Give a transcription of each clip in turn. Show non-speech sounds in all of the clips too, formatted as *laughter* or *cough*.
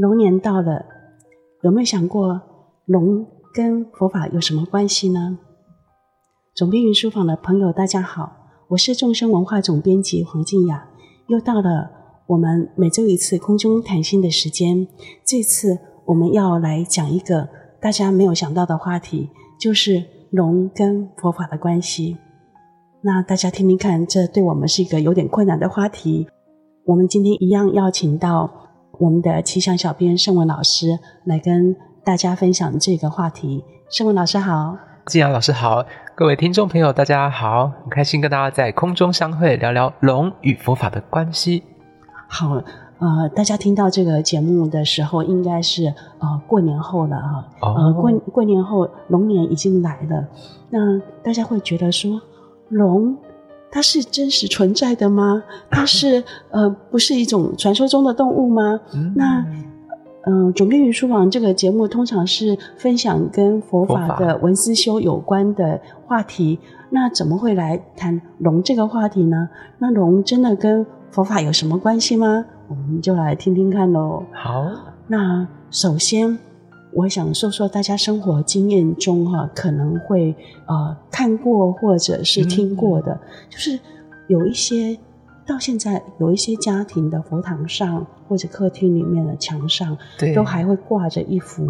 龙年到了，有没有想过龙跟佛法有什么关系呢？总编云书房的朋友，大家好，我是众生文化总编辑黄静雅，又到了我们每周一次空中谈心的时间。这次我们要来讲一个大家没有想到的话题，就是龙跟佛法的关系。那大家听听看，这对我们是一个有点困难的话题。我们今天一样邀请到我们的气象小编盛文老师来跟大家分享这个话题。盛文老师好，季阳老师好，各位听众朋友大家好，很开心跟大家在空中相会，聊聊龙与佛法的关系。好。呃，大家听到这个节目的时候，应该是呃过年后了啊。哦、呃，过过年后，龙年已经来了。那大家会觉得说，龙它是真实存在的吗？它是呃不是一种传说中的动物吗？嗯、那嗯、呃，总编云书房这个节目通常是分享跟佛法的文思修有关的话题。那怎么会来谈龙这个话题呢？那龙真的跟佛法有什么关系吗？我们就来听听看喽。好，那首先我想说说大家生活经验中哈，可能会呃看过或者是听过的，嗯、就是有一些到现在有一些家庭的佛堂上或者客厅里面的墙上，对都还会挂着一幅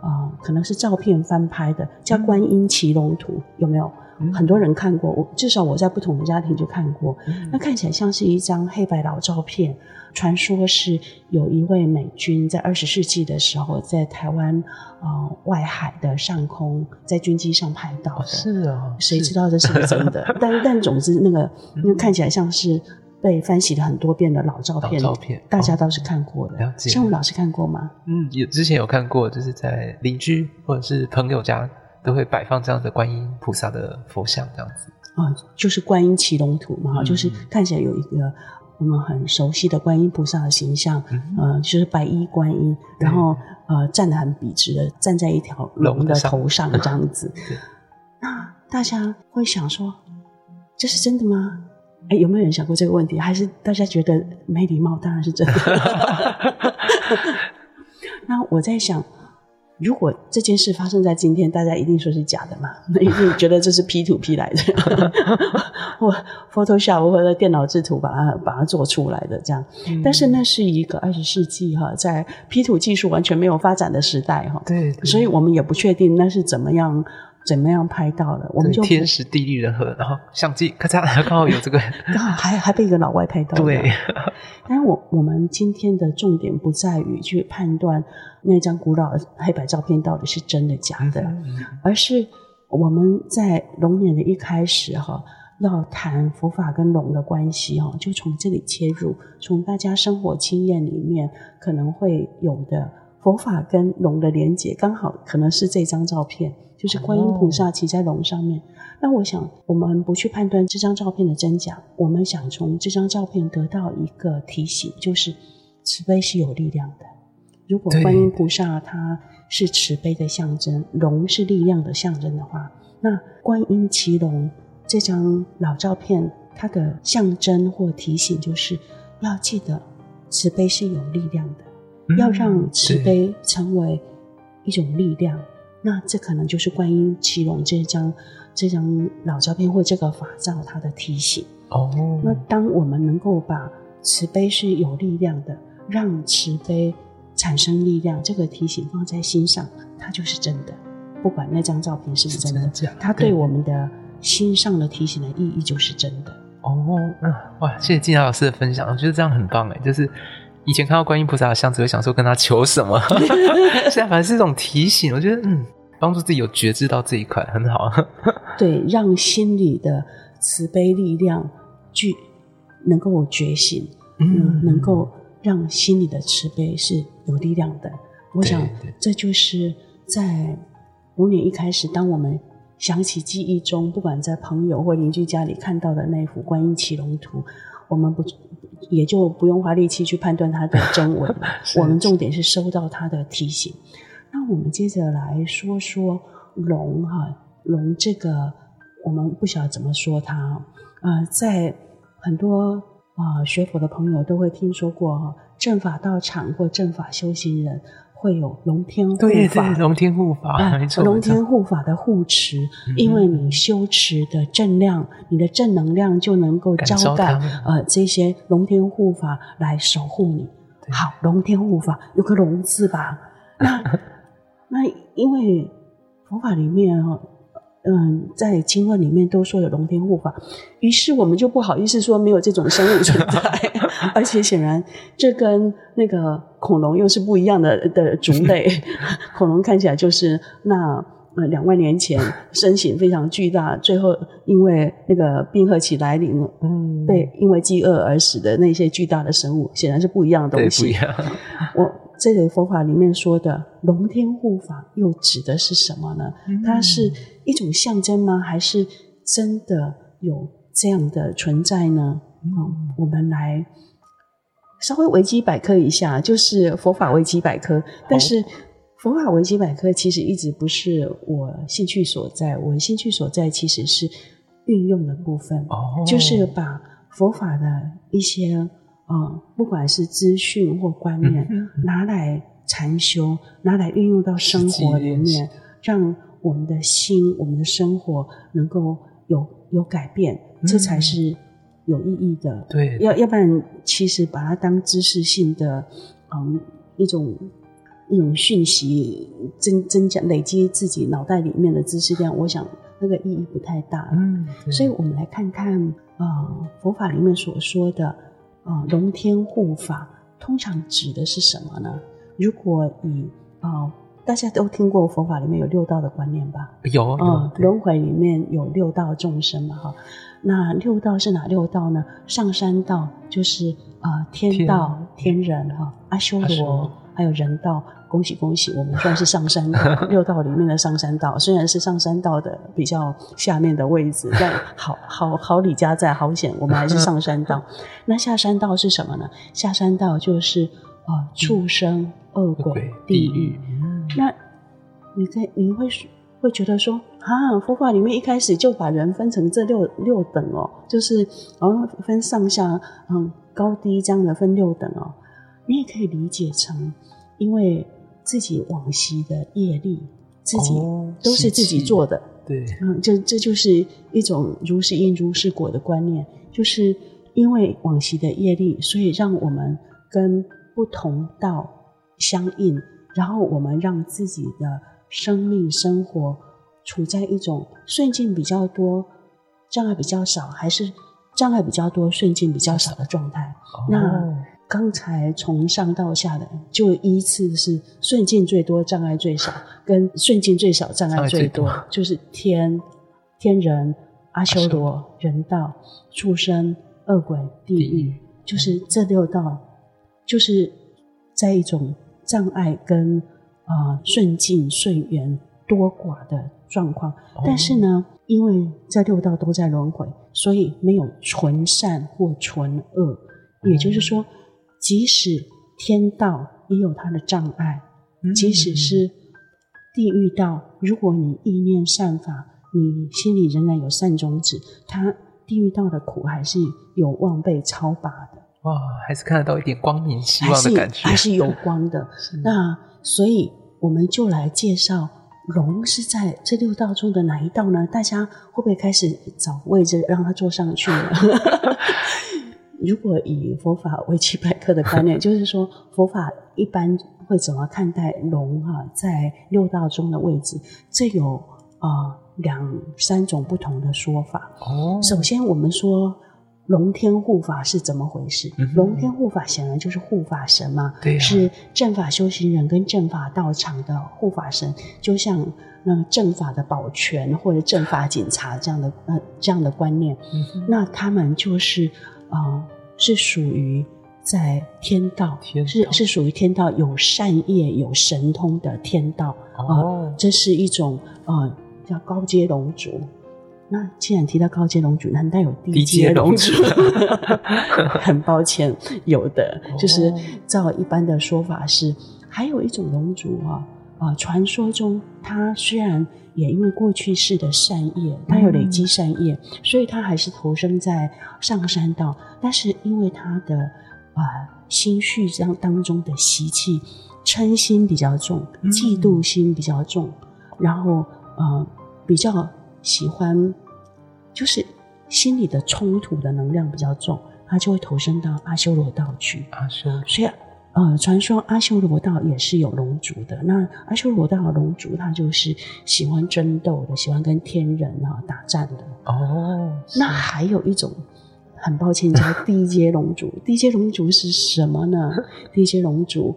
啊、呃，可能是照片翻拍的，叫《观音骑龙图》，嗯、有没有？很多人看过，我至少我在不同的家庭就看过。嗯、那看起来像是一张黑白老照片，传说是有一位美军在二十世纪的时候，在台湾呃外海的上空，在军机上拍到的。是啊，谁知道这是不是真的？*laughs* 但但总之，那个那看起来像是被翻洗了很多遍的老照片。照片，大家倒是看过的。了解。圣文老师看过吗？嗯，有之前有看过，就是在邻居或者是朋友家。都会摆放这样的观音菩萨的佛像，这样子啊，就是观音骑龙图嘛，嗯、就是看起来有一个我们很熟悉的观音菩萨的形象，嗯、呃，就是白衣观音，然后呃站得很笔直的站在一条龙的头上这样子。那大家会想说，这是真的吗？哎，有没有人想过这个问题？还是大家觉得没礼貌？当然是真的。*laughs* 那我在想。如果这件事发生在今天，大家一定说是假的嘛？那一定觉得这是 P 图 P 来的，*laughs* 我 Photoshop 或者电脑制图把它把它做出来的这样。嗯、但是那是一个二十世纪哈，在 P 图技术完全没有发展的时代哈。对，对，所以我们也不确定那是怎么样。怎么样拍到的？我们就天时地利人和，然后相机咔嚓，刚好有这个，*laughs* 刚好还还被一个老外拍到。对，*laughs* 但是我我们今天的重点不在于去判断那张古老的黑白照片到底是真的假的，嗯嗯、而是我们在龙年的一开始哈，要谈佛法跟龙的关系哈，就从这里切入，从大家生活经验里面可能会有的佛法跟龙的连结，刚好可能是这张照片。就是观音菩萨骑在龙上面。哦、那我想，我们不去判断这张照片的真假，我们想从这张照片得到一个提醒，就是慈悲是有力量的。如果观音菩萨它是慈悲的象征，龙是力量的象征的话，那观音骑龙这张老照片，它的象征或提醒就是要记得慈悲是有力量的，嗯、要让慈悲成为一种力量。那这可能就是观音骑龙这张这张老照片或这个法照它的提醒哦。那当我们能够把慈悲是有力量的，让慈悲产生力量，这个提醒放在心上，它就是真的。不管那张照片是不是真的，真的它对我们的心上的提醒的意义就是真的。哦，嗯，哇，谢谢静雅老师的分享，我觉得这样很棒哎，就是。以前看到观音菩萨的像，只会想说跟他求什么，*laughs* 现在反而是一种提醒。我觉得，嗯，帮助自己有觉知到这一块很好。*laughs* 对，让心里的慈悲力量具能够觉醒，能够让心里的慈悲是有力量的。我想，这就是在五年一开始，当我们想起记忆中，不管在朋友或邻居家里看到的那幅观音骑龙图，我们不。也就不用花力气去判断它的真伪了。*laughs* 我们重点是收到它的提醒。那我们接着来说说龙哈，龙这个我们不晓得怎么说它。呃，在很多啊、呃，学佛的朋友都会听说过，正法道场或正法修行人会有龙天护法，对对，龙天护法，呃、没错，龙天护法的护持，嗯、因为你修持的正量，你的正能量就能够招感呃这些龙天护法来守护你。好，龙天护法有个龙字吧？那 *laughs* 那因为佛法里面哈。嗯，在经文里面都说有龙天护法，于是我们就不好意思说没有这种生物存在，*laughs* 而且显然这跟那个恐龙又是不一样的的族类。*laughs* 恐龙看起来就是那呃两万年前身形非常巨大，最后因为那个冰河期来临，嗯，被因为饥饿而死的那些巨大的生物，显然是不一样的东西。不一样。我这个佛法里面说的龙天护法又指的是什么呢？嗯、它是。一种象征吗？还是真的有这样的存在呢？嗯，我们来稍微维基百科一下，就是佛法维基百科。但是佛法维基百科其实一直不是我兴趣所在，我兴趣所在其实是运用的部分，哦，就是把佛法的一些嗯，不管是资讯或观念，嗯、拿来禅修，拿来运用到生活里面，让。我们的心，我们的生活能够有有改变，嗯，这才是有意义的。对，要要不然，其实把它当知识性的，嗯，一种一种讯息增增加累积自己脑袋里面的知识量，我想那个意义不太大。嗯，所以我们来看看，呃，佛法里面所说的，呃，龙天护法，通常指的是什么呢？如果以啊。呃大家都听过佛法里面有六道的观念吧？有，啊嗯，轮回里面有六道众生嘛，哈。那六道是哪六道呢？上三道就是呃天道、天，天人哈，阿修罗，还有人道。恭喜恭喜，我们算是上山道，*laughs* 六道里面的上山道，虽然是上山道的比较下面的位置，*laughs* 但好好好李家在，好险，我们还是上山道。*laughs* 那下山道是什么呢？下山道就是呃畜生、恶鬼、地狱。那你在你会会觉得说啊，佛法里面一开始就把人分成这六六等哦，就是然后分上下嗯高低这样的分六等哦。你也可以理解成，因为自己往昔的业力，自己都是自己做的，哦、对，嗯，这这就是一种如是因如是果的观念，就是因为往昔的业力，所以让我们跟不同道相应。然后我们让自己的生命生活处在一种顺境比较多、障碍比较少，还是障碍比较多、顺境比较少的状态？哦、那刚才从上到下的就依次是顺境最多、障碍最少，跟顺境最少、障碍最多，最多就是天、天人、阿修罗、人道、畜生、恶鬼、地狱就是这六道，就是在一种。障碍跟啊、呃、顺境顺缘多寡的状况，哦、但是呢，因为这六道都在轮回，所以没有纯善或纯恶。也就是说，即使天道也有它的障碍，嗯、即使是地狱道，如果你意念善法，你心里仍然有善种子，它地狱道的苦还是有望被超拔的。哇，还是看得到一点光明希望的感觉，还是，有光的。*laughs* 那所以我们就来介绍龙是在这六道中的哪一道呢？大家会不会开始找位置让它坐上去呢？*laughs* 如果以佛法维基百科的观念，就是说佛法一般会怎么看待龙哈、啊、在六道中的位置？这有啊、呃、两三种不同的说法。哦，首先我们说。龙天护法是怎么回事？嗯、龙天护法显然就是护法神嘛，对啊、是正法修行人跟正法道场的护法神，就像那正法的保全或者正法警察这样的呃这样的观念。嗯、那他们就是呃是属于在天道，是是属于天道有善业有神通的天道啊、哦呃，这是一种呃叫高阶龙族。那既然提到高阶龙族，难道有低阶龙族？*laughs* 很抱歉，有的，就是照一般的说法是，还有一种龙族啊，啊，传说中他虽然也因为过去世的善业，他有累积善业，嗯、所以他还是投生在上山道。但是因为他的啊心绪当当中的习气，嗔心比较重，嫉妒心比较重，嗯、然后呃比较喜欢，就是心里的冲突的能量比较重，他就会投身到阿修罗道去。阿修罗，所以。呃，传说阿修罗道也是有龙族的。那阿修罗道的龙族，他就是喜欢争斗的，喜欢跟天人啊打战的。哦，那还有一种，很抱歉叫低阶龙族。*laughs* 低阶龙族是什么呢？*laughs* 低阶龙族，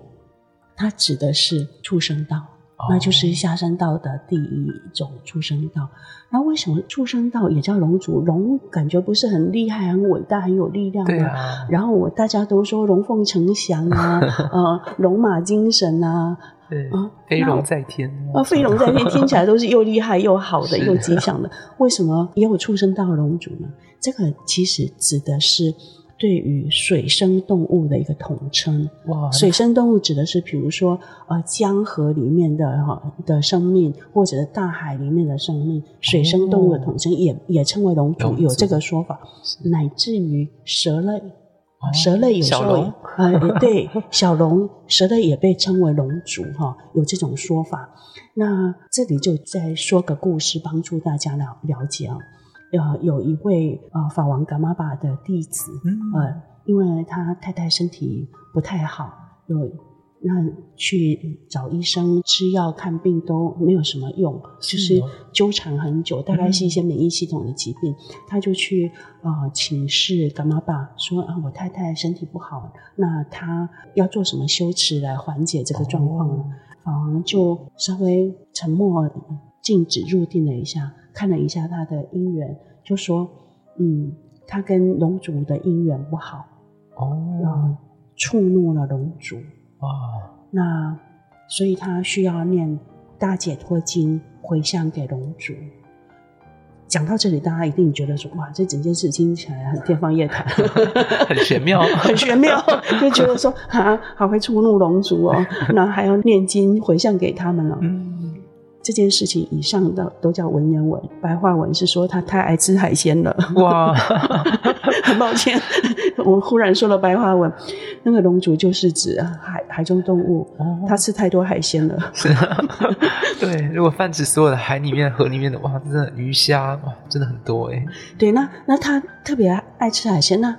它指的是畜生道。那就是下山道的第一种畜生道。那为什么畜生道也叫龙族？龙感觉不是很厉害、很伟大、很有力量吗？对啊。然后我大家都说龙凤呈祥啊，*laughs* 呃，龙马精神啊，对啊，飞龙在天啊，飞龙在天听起来都是又厉害又好的又吉祥的。为什么也有畜生道的龙族呢？这个其实指的是。对于水生动物的一个统称，哇！水生动物指的是，比如说，呃，江河里面的哈的生命，或者是大海里面的生命，水生动物的统称也、哦、也称为龙族，有这个说法。乃至于蛇类，哦、蛇类有时候，啊、呃，*laughs* 对，小龙、蛇类也被称为龙族，哈，有这种说法。那这里就再说个故事，帮助大家了了解啊。呃，有一位呃法王噶玛巴的弟子，嗯、呃，因为他太太身体不太好，有那去找医生吃药看病都没有什么用，就是纠缠很久，大概是一些免疫系统的疾病，嗯、他就去呃请示噶玛巴说啊，我太太身体不好，那他要做什么修持来缓解这个状况呢？法王、哦、就稍微沉默，静止入定了一下。看了一下他的姻缘，就说：“嗯，他跟龙族的姻缘不好哦，触怒了龙族哇。那所以他需要念大解脱经回向给龙族。讲到这里，大家一定觉得说：哇，这整件事听起来很天方夜谭，*laughs* 很玄妙，*laughs* 很玄妙，就觉得说啊，好会触怒龙族哦，那还要念经回向给他们了。嗯。”这件事情以上的都叫文言文，白话文是说他太爱吃海鲜了。哇，*laughs* 很抱歉，*laughs* 我忽然说了白话文。那个龙族就是指海海中动物，他吃太多海鲜了。是啊，对，如果泛指所有的海里面、河里面的，哇，真的鱼虾哇，真的很多哎。对，那那他特别爱吃海鲜那。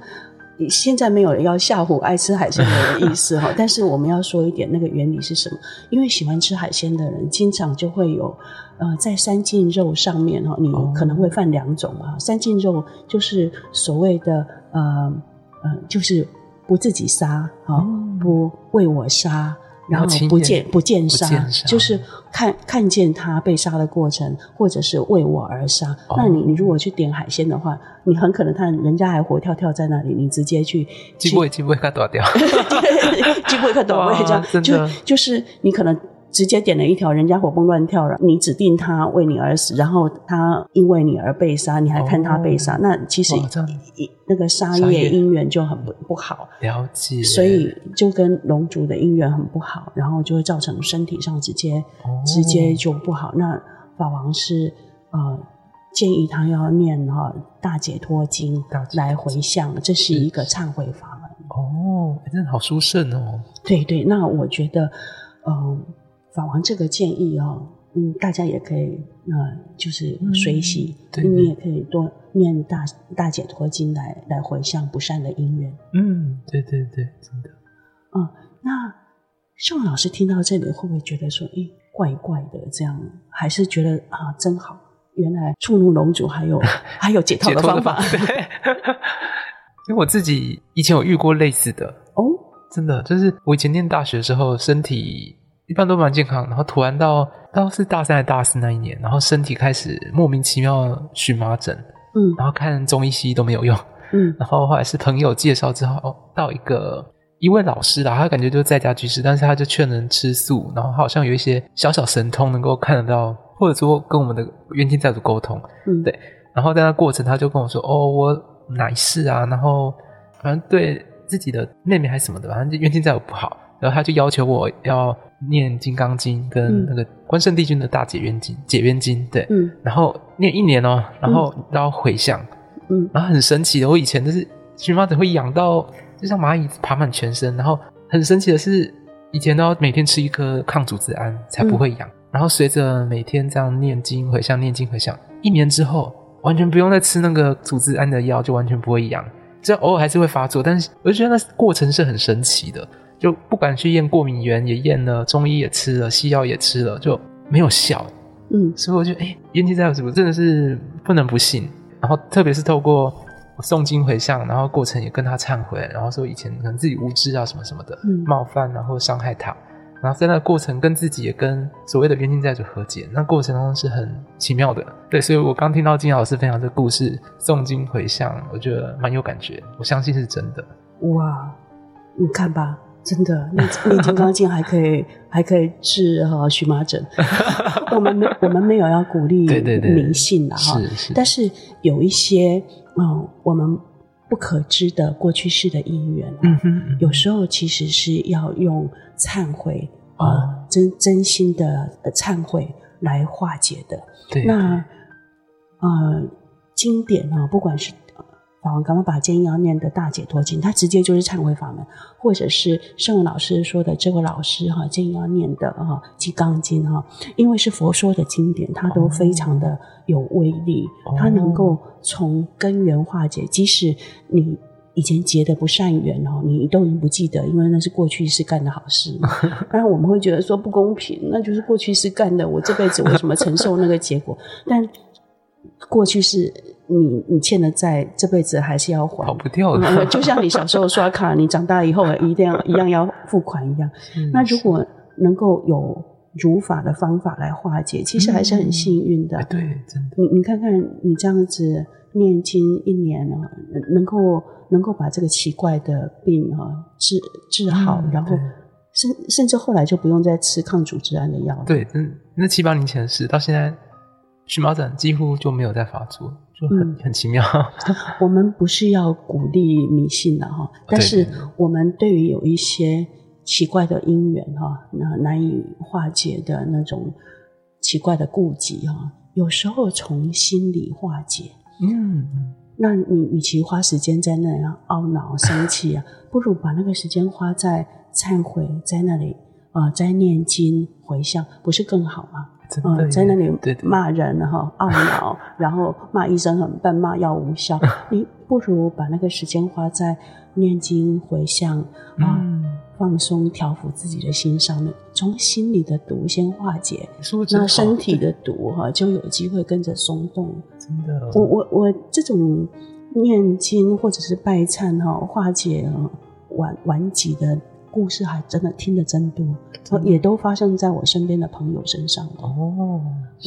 现在没有人要吓唬爱吃海鲜的人的意思哈，*laughs* 但是我们要说一点，那个原理是什么？因为喜欢吃海鲜的人，经常就会有，呃，在三净肉上面哈，你可能会犯两种啊。三净肉就是所谓的呃呃，就是不自己杀啊，不为我杀。然后不见不见杀，就是看看见他被杀的过程，或者是为我而杀。哦、那你你如果去点海鲜的话，你很可能看人家还活跳跳在那里，你直接去，机会机会给他躲掉，机会给他剁掉，*laughs* 就就是你可能。直接点了一条，人家活蹦乱跳了，你指定他为你而死，然后他因为你而被杀，你还看他被杀，哦、那其实那个杀业姻缘就很不不好。了解。所以就跟龙族的姻缘很不好，然后就会造成身体上直接、哦、直接就不好。那法王是呃建议他要念哈大解脱经来回向，这是一个忏悔法门。哦，真的好殊胜哦。对对，那我觉得嗯。呃法王这个建议哦，嗯，大家也可以，呃，就是随喜，嗯、对对，你也可以多念大大解脱经来来回向不善的因缘。嗯，对对对，真的。嗯，那秀文老师听到这里会不会觉得说，诶，怪怪的这样？还是觉得啊，真好，原来触怒龙族还有 *laughs* 还有解套的方法。对，*laughs* 因为我自己以前有遇过类似的哦，真的，就是我以前念大学的时候，身体。一般都蛮健康，然后突然到到是大三还是大四那一年，然后身体开始莫名其妙荨麻疹，嗯，然后看中医西医都没有用，嗯，然后后来是朋友介绍之后，到一个一位老师啦，他感觉就是在家居士，但是他就劝人吃素，然后好像有一些小小神通能够看得到，或者说跟我们的冤亲债主沟通，嗯，对，然后在那过程他就跟我说，哦，我奶事啊，然后反正对自己的妹妹还是什么的，反正就冤亲债主不好。然后他就要求我要念《金刚经》跟那个关圣帝君的大解冤经、解冤经，对，嗯，然后念一年哦，然后都要回向，嗯，然后很神奇的，我以前就是荨麻疹会痒到，就像蚂蚁爬满全身，然后很神奇的是，以前都要每天吃一颗抗组织胺才不会痒，嗯、然后随着每天这样念经回向、念经回向，一年之后完全不用再吃那个组织胺的药，就完全不会痒。这偶尔还是会发作，但是我就觉得那过程是很神奇的。就不敢去验过敏原，也验了，中医也吃了，西药也吃了，就没有效。嗯，所以我觉得，哎，冤亲债主是不是真的是不能不信？然后特别是透过诵经回向，然后过程也跟他忏悔，然后说以前可能自己无知啊什么什么的，嗯、冒犯然后伤害他。然后在那个过程，跟自己也跟所谓的冤亲债主和解，那过程当中是很奇妙的。对，所以我刚听到金老师分享这个故事，诵经回向，我觉得蛮有感觉，我相信是真的。哇，你看吧，真的，念念金刚经还可以，还可以治哈荨麻疹。*laughs* 我们没，我们没有要鼓励迷信的哈。但是有一些嗯，我们不可知的过去式的因缘，嗯哼，嗯有时候其实是要用。忏悔啊、呃，真真心的忏悔来化解的。对，那呃，经典啊，不管是法王噶玛巴金要念的大解脱经，它直接就是忏悔法门；或者是圣文老师说的这位老师哈，建议要念的哈《金刚经》哈，因为是佛说的经典，它都非常的有威力，哦、它能够从根源化解，即使你。以前结的不善缘哦，你都已经不记得，因为那是过去式干的好事。*laughs* 当然我们会觉得说不公平，那就是过去式干的，我这辈子为什么承受那个结果？但过去是你你欠的债，这辈子还是要还，跑不掉的。嗯，就像你小时候刷卡，你长大以后一定要一样要付款一样。*laughs* 那如果能够有如法的方法来化解，其实还是很幸运的。嗯，对，真的。你你看看，你这样子念经一年啊，能够。能够把这个奇怪的病啊治治好，嗯、然后甚甚至后来就不用再吃抗组织胺的药了。对，嗯，那七八年前的事，到现在荨麻疹几乎就没有再发作，就很、嗯、很奇妙。*laughs* 我们不是要鼓励迷信的哈，*laughs* 但是我们对于有一些奇怪的因缘哈，那难以化解的那种奇怪的顾忌哈，有时候从心里化解，嗯。那你与其花时间在那样懊恼、生气啊，不如把那个时间花在忏悔，在那里啊、呃，在念经回向，不是更好吗？嗯、呃，在那里骂人哈，懊恼，*laughs* 然后骂医生很笨，骂药无效，*laughs* 你不如把那个时间花在念经回向啊。嗯。放松、调伏自己的心上面，从心里的毒先化解，那身体的毒哈就有机会跟着松动。真的，我我我这种念经或者是拜忏哈化解顽顽疾的故事，还真的听得真多，真也都发生在我身边的朋友身上。哦，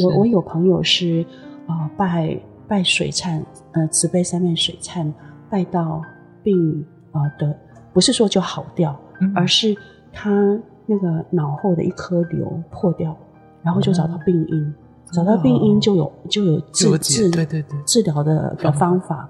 我我有朋友是啊、呃、拜拜水忏，呃慈悲三面水忏，拜到病啊的、呃，不是说就好掉。而是他那个脑后的一颗瘤破掉，然后就找到病因，嗯、找到病因就有就有治治对对对治疗的的方法。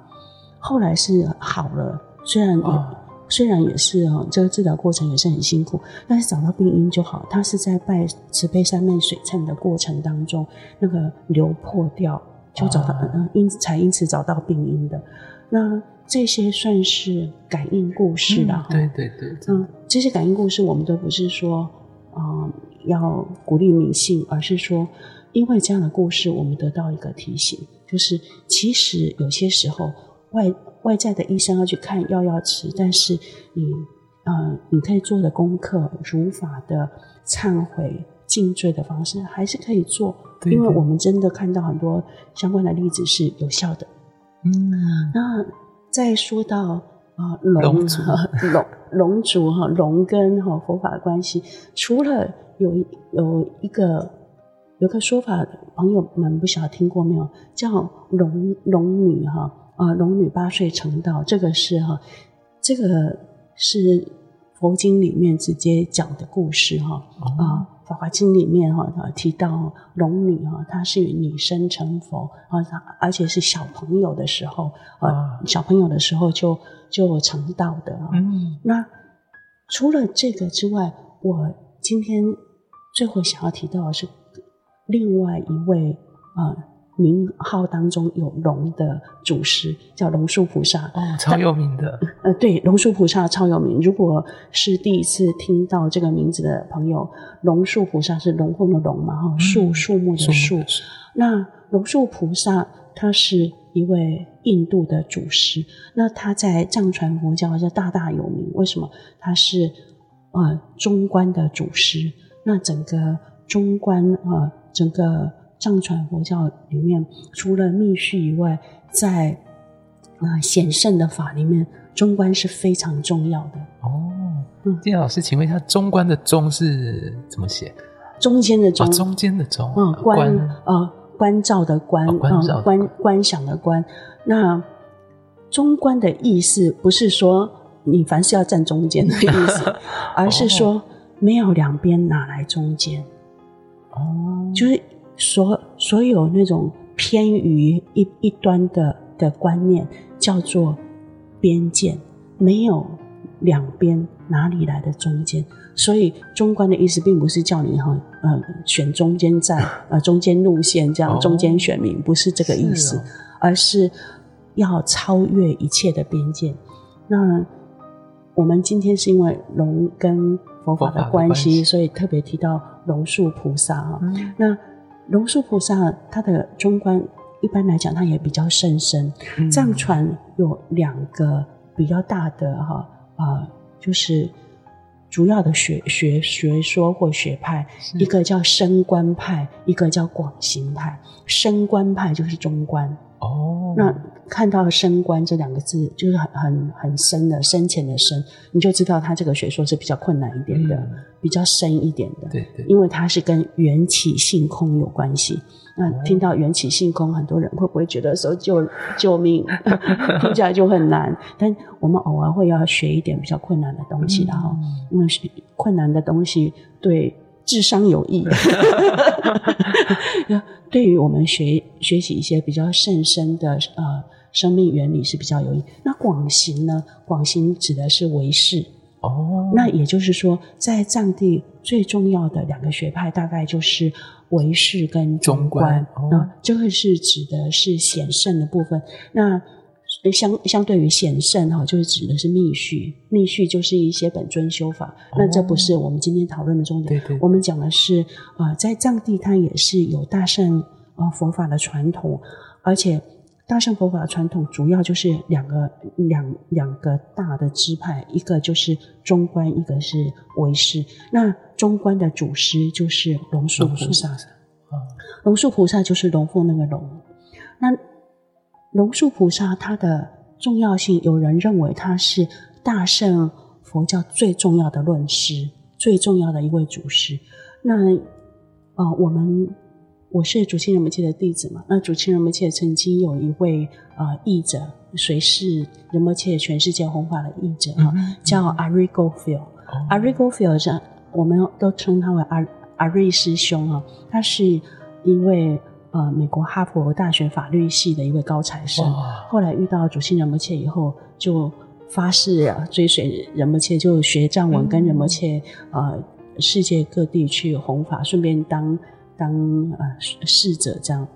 后来是好了，虽然也、哦、虽然也是哈，这个治疗过程也是很辛苦，但是找到病因就好。他是在拜慈悲三昧水忏的过程当中，那个瘤破掉，就找到嗯因才因此找到病因的。那这些算是感应故事了哈、嗯。对对对，嗯，这些感应故事我们都不是说，呃，要鼓励迷信，而是说，因为这样的故事，我们得到一个提醒，就是其实有些时候外外在的医生要去看药要吃，但是你，呃，你可以做的功课，如法的忏悔、尽罪的方式，还是可以做，对对，因为我们真的看到很多相关的例子是有效的。嗯，那。再说到啊，龙哈龙 *laughs* 龙族哈龙跟哈佛法的关系，除了有有一个有个说法，朋友们不晓得听过没有？叫龙龙女哈啊龙女八岁成道，这个是哈这个是佛经里面直接讲的故事哈啊。嗯《法华经》里面哈提到龙女哈，她是女生成佛啊，而且是小朋友的时候啊，小朋友的时候就就成道的。嗯，那除了这个之外，我今天最后想要提到的是另外一位啊。呃名号当中有龙的祖师叫龙树菩萨哦，超有名的。呃，对，龙树菩萨超有名。如果是第一次听到这个名字的朋友，龙树菩萨是龙凤的龙嘛？哈、嗯，树树木的树。那龙树菩萨他是一位印度的祖师，那他在藏传佛教是大大有名。为什么？他是呃中观的祖师。那整个中观呃整个。藏传佛教里面，除了密续以外，在啊显圣的法里面，中观是非常重要的。哦，嗯，金老师，请问一下，中观的“中”是怎么写？中间的“中”，哦、中间的“中”。嗯，观呃观照的观“观”，嗯，观观想的“观”。那中观的意思不是说你凡事要站中间的意思，*laughs* 而是说没有两边，哪来中间？哦，就是。所所有那种偏于一一端的的观念，叫做边界，没有两边，哪里来的中间？所以中观的意思，并不是叫你哈呃选中间站，*laughs* 呃中间路线这样，中间选民不是这个意思，哦、而是要超越一切的边界。那我们今天是因为龙跟佛法的关系，关系所以特别提到龙树菩萨啊，嗯、那。龙树菩萨他的中观一般来讲，他也比较甚深。藏传有两个比较大的哈啊，就是主要的学学学说或学派，一个叫升观派，一个叫广行派。升观派就是中观。哦，那看到“深观”这两个字，就是很很很深的、深浅的深，你就知道他这个学说是比较困难一点的，嗯、比较深一点的。对对，因为它是跟缘起性空有关系。那听到缘起性空，很多人会不会觉得说救救命，*laughs* 听起来就很难？*laughs* 但我们偶尔会要学一点比较困难的东西，然后因为困难的东西对。智商有益，*laughs* 对于我们学学习一些比较甚深的呃生命原理是比较有益。那广行呢？广行指的是唯识哦。那也就是说，在藏地最重要的两个学派，大概就是唯识跟中观。哦、那这个是指的是显圣的部分。那相相对于显圣哈，就是指的是密续，密续就是一些本尊修法。哦、那这不是我们今天讨论的重点。对对，我们讲的是啊、呃，在藏地它也是有大乘呃佛法的传统，而且大乘佛法的传统主要就是两个两两个大的支派，一个就是中观，一个是唯识。那中观的祖师就是龙树菩萨，啊龙树菩萨就是龙凤那个龙。那龙树菩萨他的重要性，有人认为他是大乘佛教最重要的论师，最重要的一位祖师。那呃，我们我是主清仁波切的弟子嘛。那主清仁波切曾经有一位呃译者，谁是仁波切全世界弘法的译者啊，嗯、叫阿瑞戈菲尔。阿瑞戈菲尔是，我们都称他为阿阿瑞师兄啊。他是一位。呃，美国哈佛大学法律系的一位高材生，后来遇到主清仁波切以后，就发誓啊，追随仁波切，就学藏文，跟仁波切呃世界各地去弘法，顺便当当呃侍者这样。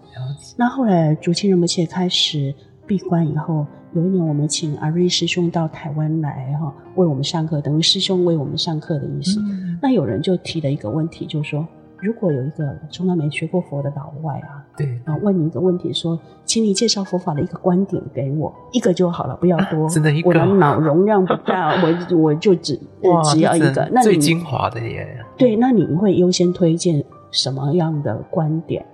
那后来竹清仁波切开始闭关以后，有一年我们请阿瑞师兄到台湾来哈，为我们上课，等于师兄为我们上课的意思。嗯、那有人就提了一个问题，就是说。如果有一个从来没学过佛的老外啊，对，啊，问你一个问题，说，请你介绍佛法的一个观点给我，一个就好了，不要多，真的一个，我的脑容量不大，*laughs* 我我就只哇只要一个，那你最精华的耶。对，那你会优先推荐什么样的观点？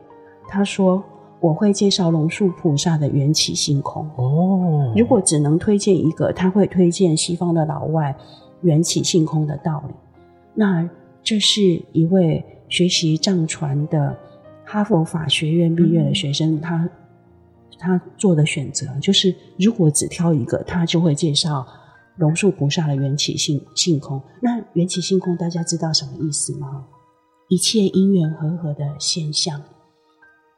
他说，我会介绍龙树菩萨的缘起性空。哦，如果只能推荐一个，他会推荐西方的老外缘起性空的道理。那这是一位。学习藏传的哈佛法学院毕业的学生，嗯、他他做的选择就是，如果只挑一个，他就会介绍龙树菩萨的缘起性性空。那缘起性空，大家知道什么意思吗？一切因缘和合的现象，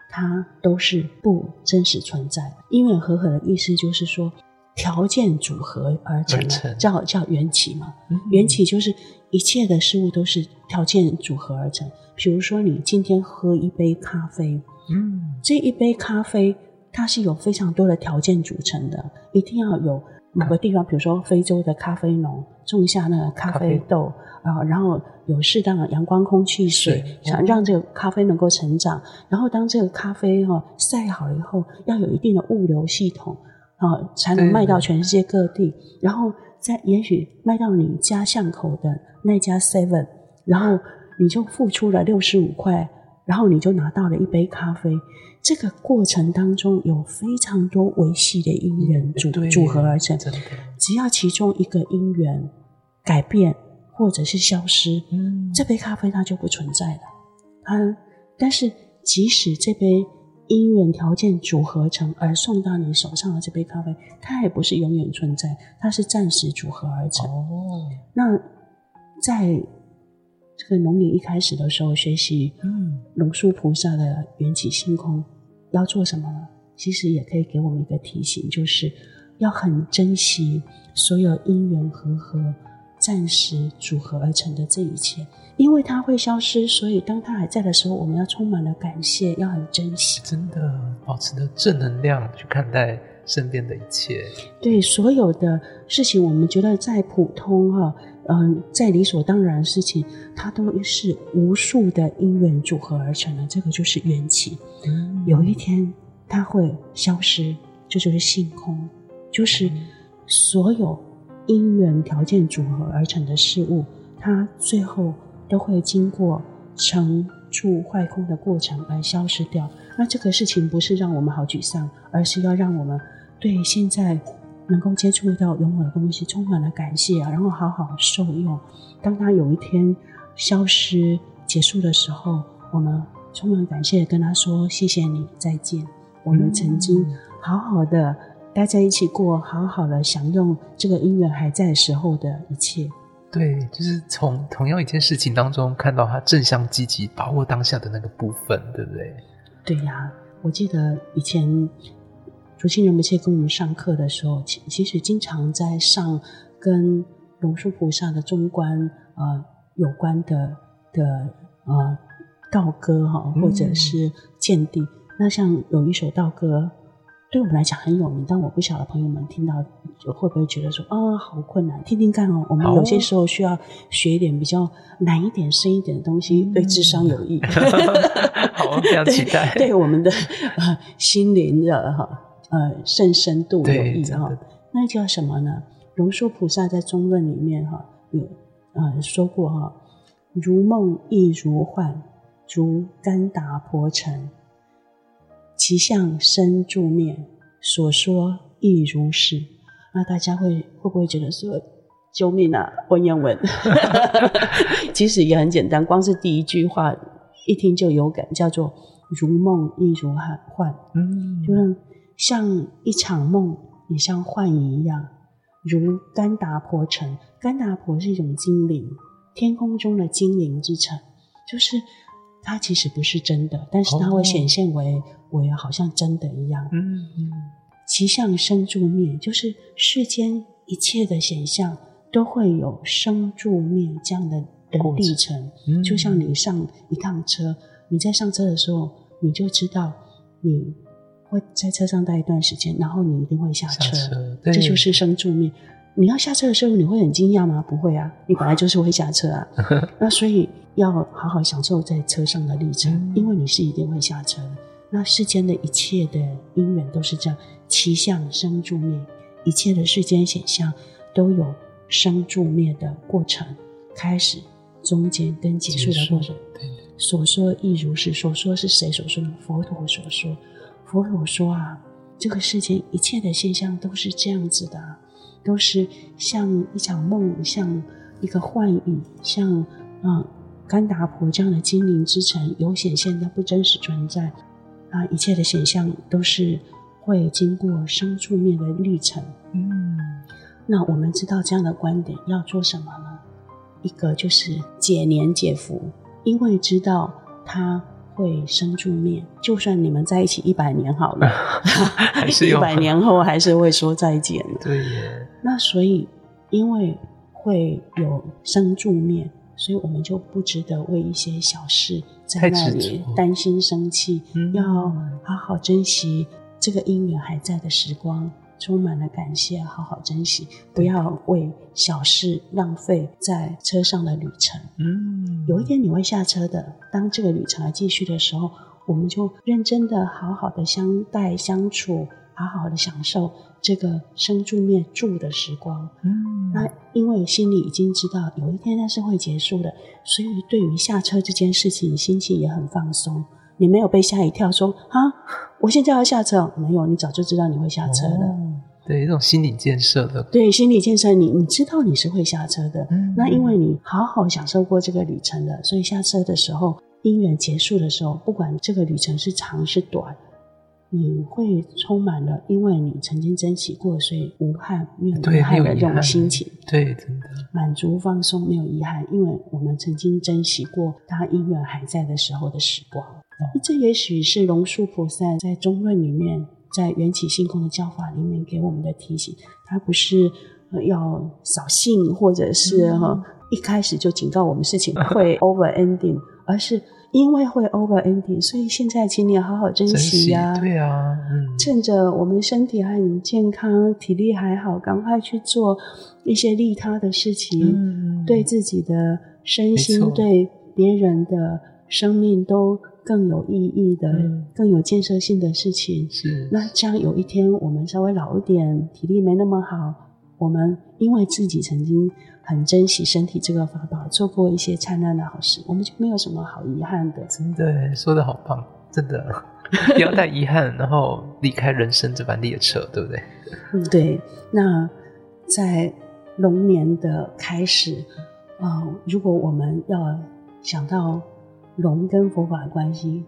它都是不真实存在。因缘和合的意思就是说，条件组合而成，的叫叫缘起嘛。嗯、缘起就是一切的事物都是条件组合而成。比如说，你今天喝一杯咖啡，嗯，这一杯咖啡它是有非常多的条件组成的，一定要有某个地方，比如说非洲的咖啡农种下那个咖啡豆啊，然后有适当的阳光、空气、水，想让这个咖啡能够成长。然后当这个咖啡哈晒好了以后，要有一定的物流系统。啊，才能卖到全世界各地，然后再也许卖到你家巷口的那家 Seven，然后你就付出了六十五块，然后你就拿到了一杯咖啡。这个过程当中有非常多维系的因缘组组合而成，只要其中一个因缘改变或者是消失，嗯，这杯咖啡它就不存在了。它，但是即使这杯。因缘条件组合成而送到你手上的这杯咖啡，它也不是永远存在，它是暂时组合而成。哦，那在这个农历一开始的时候，学习嗯龙树菩萨的缘起性空要做什么呢？其实也可以给我们一个提醒，就是要很珍惜所有因缘和合。暂时组合而成的这一切，因为它会消失，所以当它还在的时候，我们要充满了感谢，要很珍惜。真的，保持着正能量去看待身边的一切。对所有的事情，我们觉得再普通哈，嗯、呃，再理所当然的事情，它都是无数的因缘组合而成的。这个就是缘起。嗯，有一天它会消失，这就，就是性空，就是所有。因缘条件组合而成的事物，它最后都会经过成住坏空的过程而消失掉。那这个事情不是让我们好沮丧，而是要让我们对现在能够接触到拥有的东西充满了感谢啊，然后好好受用。当他有一天消失结束的时候，我们充满感谢跟他说：“谢谢你，再见。我们曾经好好的。”待在一起过，好好的享用这个因缘还在的时候的一切。对，就是从同样一件事情当中看到他正向积极把握当下的那个部分，对不对？对呀、啊，我记得以前竹清仁波切跟我们上课的时候，其其实经常在上跟龙树菩萨的中观呃有关的的呃道歌哈，或者是见地。嗯、那像有一首道歌。对我们来讲很有名，但我不晓得朋友们听到就会不会觉得说啊、哦，好困难，听听看哦。我们有些时候需要学一点比较难一点、深一点的东西，对智商有益。*laughs* 好，非常期待。*laughs* 对，对我们的呃心灵的哈呃甚深度有益哈。那叫什么呢？龙树菩萨在中论里面哈有呃说过哈，如梦亦如幻，如甘达婆城。其相生住灭，所说亦如是。那大家会会不会觉得说，救命啊，文言文？*laughs* 其实也很简单，光是第一句话一听就有感，叫做如梦亦如幻。嗯，就是像一场梦，也像幻影一样。如甘达婆城，甘达婆是一种精灵，天空中的精灵之城，就是。它其实不是真的，但是它会显现为为好像真的一样。嗯嗯，其象生住灭，就是世间一切的显象都会有生住灭这样的的历程。嗯，就像你上一趟车，你在上车的时候，你就知道你会在车上待一段时间，然后你一定会下车。下车，这就是生住灭。你要下车的时候，你会很惊讶吗？不会啊，你本来就是会下车啊。*laughs* 那所以要好好享受在车上的历程，嗯、因为你是一定会下车的。那世间的一切的因缘都是这样，其相生住灭，一切的世间显象都有生住灭的过程，开始、中间跟结束的过程。对，所说亦如是，所说是谁所说呢？佛陀所说。佛陀说啊，这个世间一切的现象都是这样子的。都是像一场梦，像一个幻影，像啊干达婆这样的精灵之城，有显现但不真实存在。啊，一切的显象都是会经过生住灭的历程。嗯，那我们知道这样的观点要做什么呢？一个就是解年解福，因为知道它会生住灭，就算你们在一起一百年好了，*laughs* 还是 *laughs* 一百年后还是会说再见。对耶。那所以，因为会有生住灭，所以我们就不值得为一些小事在那里担心生气，要好好珍惜这个姻缘还在的时光。充满了感谢，好好珍惜，不要为小事浪费在车上的旅程。嗯，有一天你会下车的。当这个旅程还继续的时候，我们就认真的、好好的相待相处，好好的享受这个生住灭住的时光。嗯，那因为心里已经知道有一天它是会结束的，所以对于下车这件事情，心情也很放松。你没有被吓一跳，说啊，我现在要下车。没有，你早就知道你会下车了。哦、对，一种心理建设的。对，心理建设，你你知道你是会下车的。嗯。那因为你好好享受过这个旅程了，所以下车的时候，姻缘结束的时候，不管这个旅程是长是短，你会充满了，因为你曾经珍惜过，所以无憾，没有遗憾的这种心情。对，真的。满足放松，没有遗憾，因为我们曾经珍惜过，当因缘还在的时候的时光。这也许是龙树菩萨在中论里面，在缘起性空的教法里面给我们的提醒。他不是要扫兴，或者是哈一开始就警告我们事情会 over ending，而是因为会 over ending，所以现在请你好好珍惜呀。对啊，嗯，趁着我们身体还很健康，体力还好，赶快去做一些利他的事情，嗯，对自己的身心，对别人的生命都。更有意义的、嗯、更有建设性的事情是。那这样有一天我们稍微老一点，体力没那么好，我们因为自己曾经很珍惜身体这个法宝，做过一些灿烂的好事，我们就没有什么好遗憾的。真的说的好棒，真的 *laughs* 不要带遗憾，然后离开人生这班列车，对不对？*laughs* 嗯，对。那在龙年的开始，啊、呃，如果我们要想到。龙跟佛法的关系，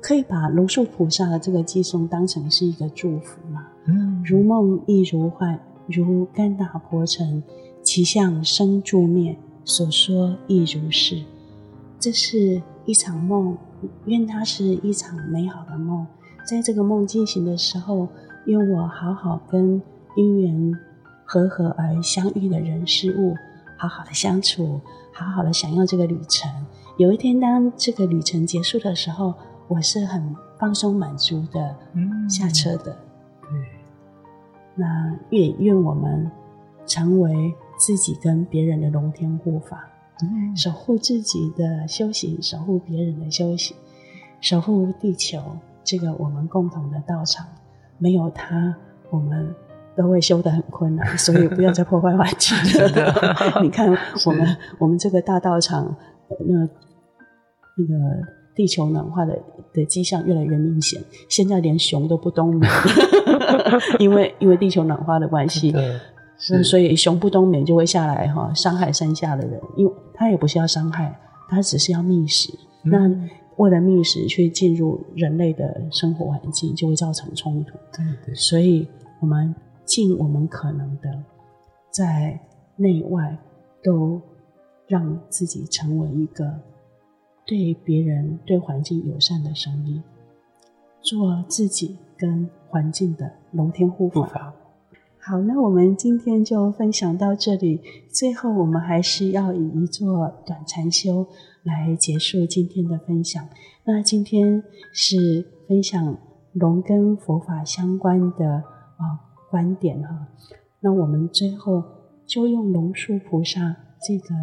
可以把龙树菩萨的这个寄送当成是一个祝福嘛？嗯，如梦亦如幻，如干打婆城，其相生住灭，所说亦如是。这是一场梦，愿它是一场美好的梦。在这个梦进行的时候，愿我好好跟因缘和合而相遇的人事物，好好的相处，好好的享用这个旅程。有一天，当这个旅程结束的时候，我是很放松、满足的下车的。那愿愿我们成为自己跟别人的龙天护法，嗯，守护自己的修行，守护别人的修行，守护地球这个我们共同的道场。没有它，我们都会修得很困难，所以不要再破坏环境了。*laughs* *laughs* 你看，我们我们这个大道场，那。那个地球暖化的的迹象越来越明显，现在连熊都不冬眠，*laughs* 因为因为地球暖化的关系，嗯，所以熊不冬眠就会下来哈，伤害山下的人，因为它也不是要伤害，它只是要觅食。嗯、那为了觅食去进入人类的生活环境，就会造成冲突。对对，所以我们尽我们可能的，在内外都让自己成为一个。对别人、对环境友善的生意，做自己跟环境的龙天护法。好，那我们今天就分享到这里。最后，我们还是要以一座短禅修来结束今天的分享。那今天是分享龙跟佛法相关的啊、哦、观点哈。那我们最后就用龙树菩萨这个。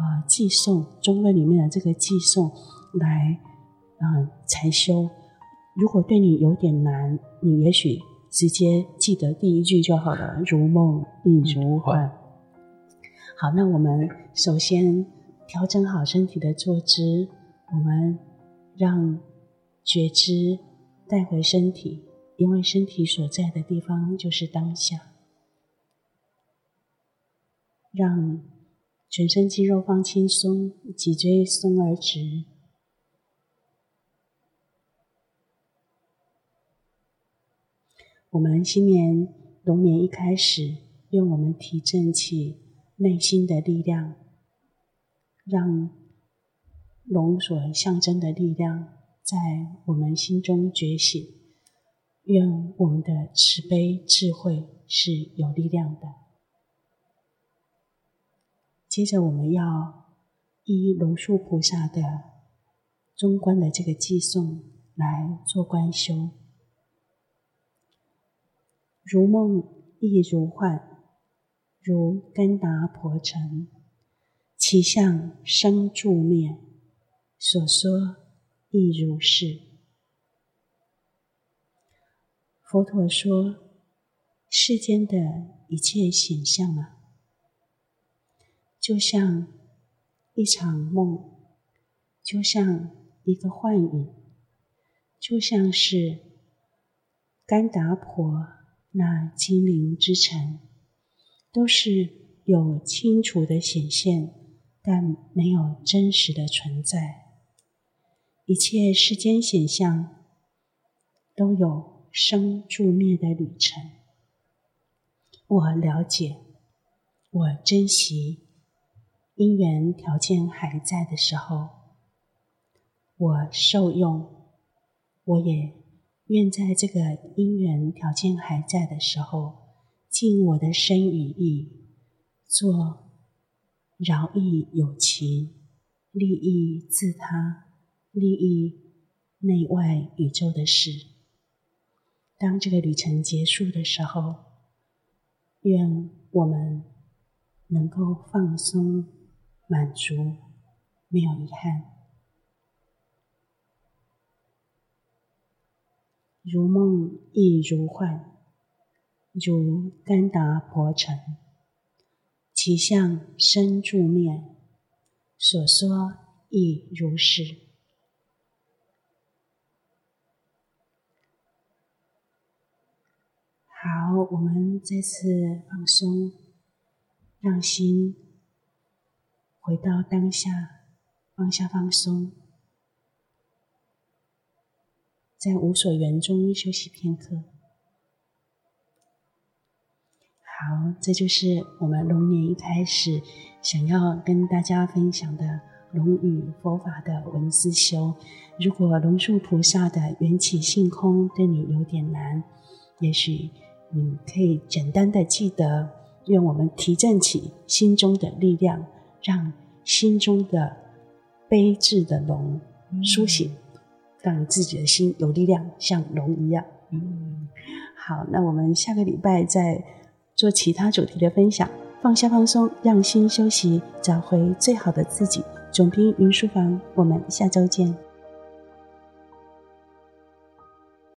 啊，寄送中论里面的这个寄送来啊禅修，如果对你有点难，你也许直接记得第一句就好了。如梦亦如幻。好，那我们首先调整好身体的坐姿，我们让觉知带回身体，因为身体所在的地方就是当下，让。全身肌肉放轻松，脊椎松而直。我们新年龙年一开始，愿我们提振起内心的力量，让龙所象征的力量在我们心中觉醒，愿我们的慈悲智慧是有力量的。接着，我们要依龙树菩萨的中观的这个偈颂来做观修。如梦亦如幻，如干达婆城，其相生住灭，所说亦如是。佛陀说，世间的一切显象啊，就像一场梦，就像一个幻影，就像是甘达婆。那精灵之城，都是有清楚的显现，但没有真实的存在。一切世间显象，都有生住灭的旅程。我了解，我珍惜，因缘条件还在的时候，我受用，我也。愿在这个因缘条件还在的时候，尽我的身与意，做饶益有情、利益自他、利益内外宇宙的事。当这个旅程结束的时候，愿我们能够放松、满足，没有遗憾。如梦亦如幻，如干达婆城，其相生住灭，所说亦如是。好，我们再次放松，让心回到当下，放下放松。在无所缘中休息片刻。好，这就是我们龙年一开始想要跟大家分享的龙语佛法的文思修。如果龙树菩萨的缘起性空对你有点难，也许你可以简单的记得，愿我们提振起心中的力量，让心中的悲智的龙苏醒。让自己的心有力量，像龙一样。嗯，好，那我们下个礼拜再做其他主题的分享。放下放松，让心休息，找回最好的自己。总兵云书房，我们下周见。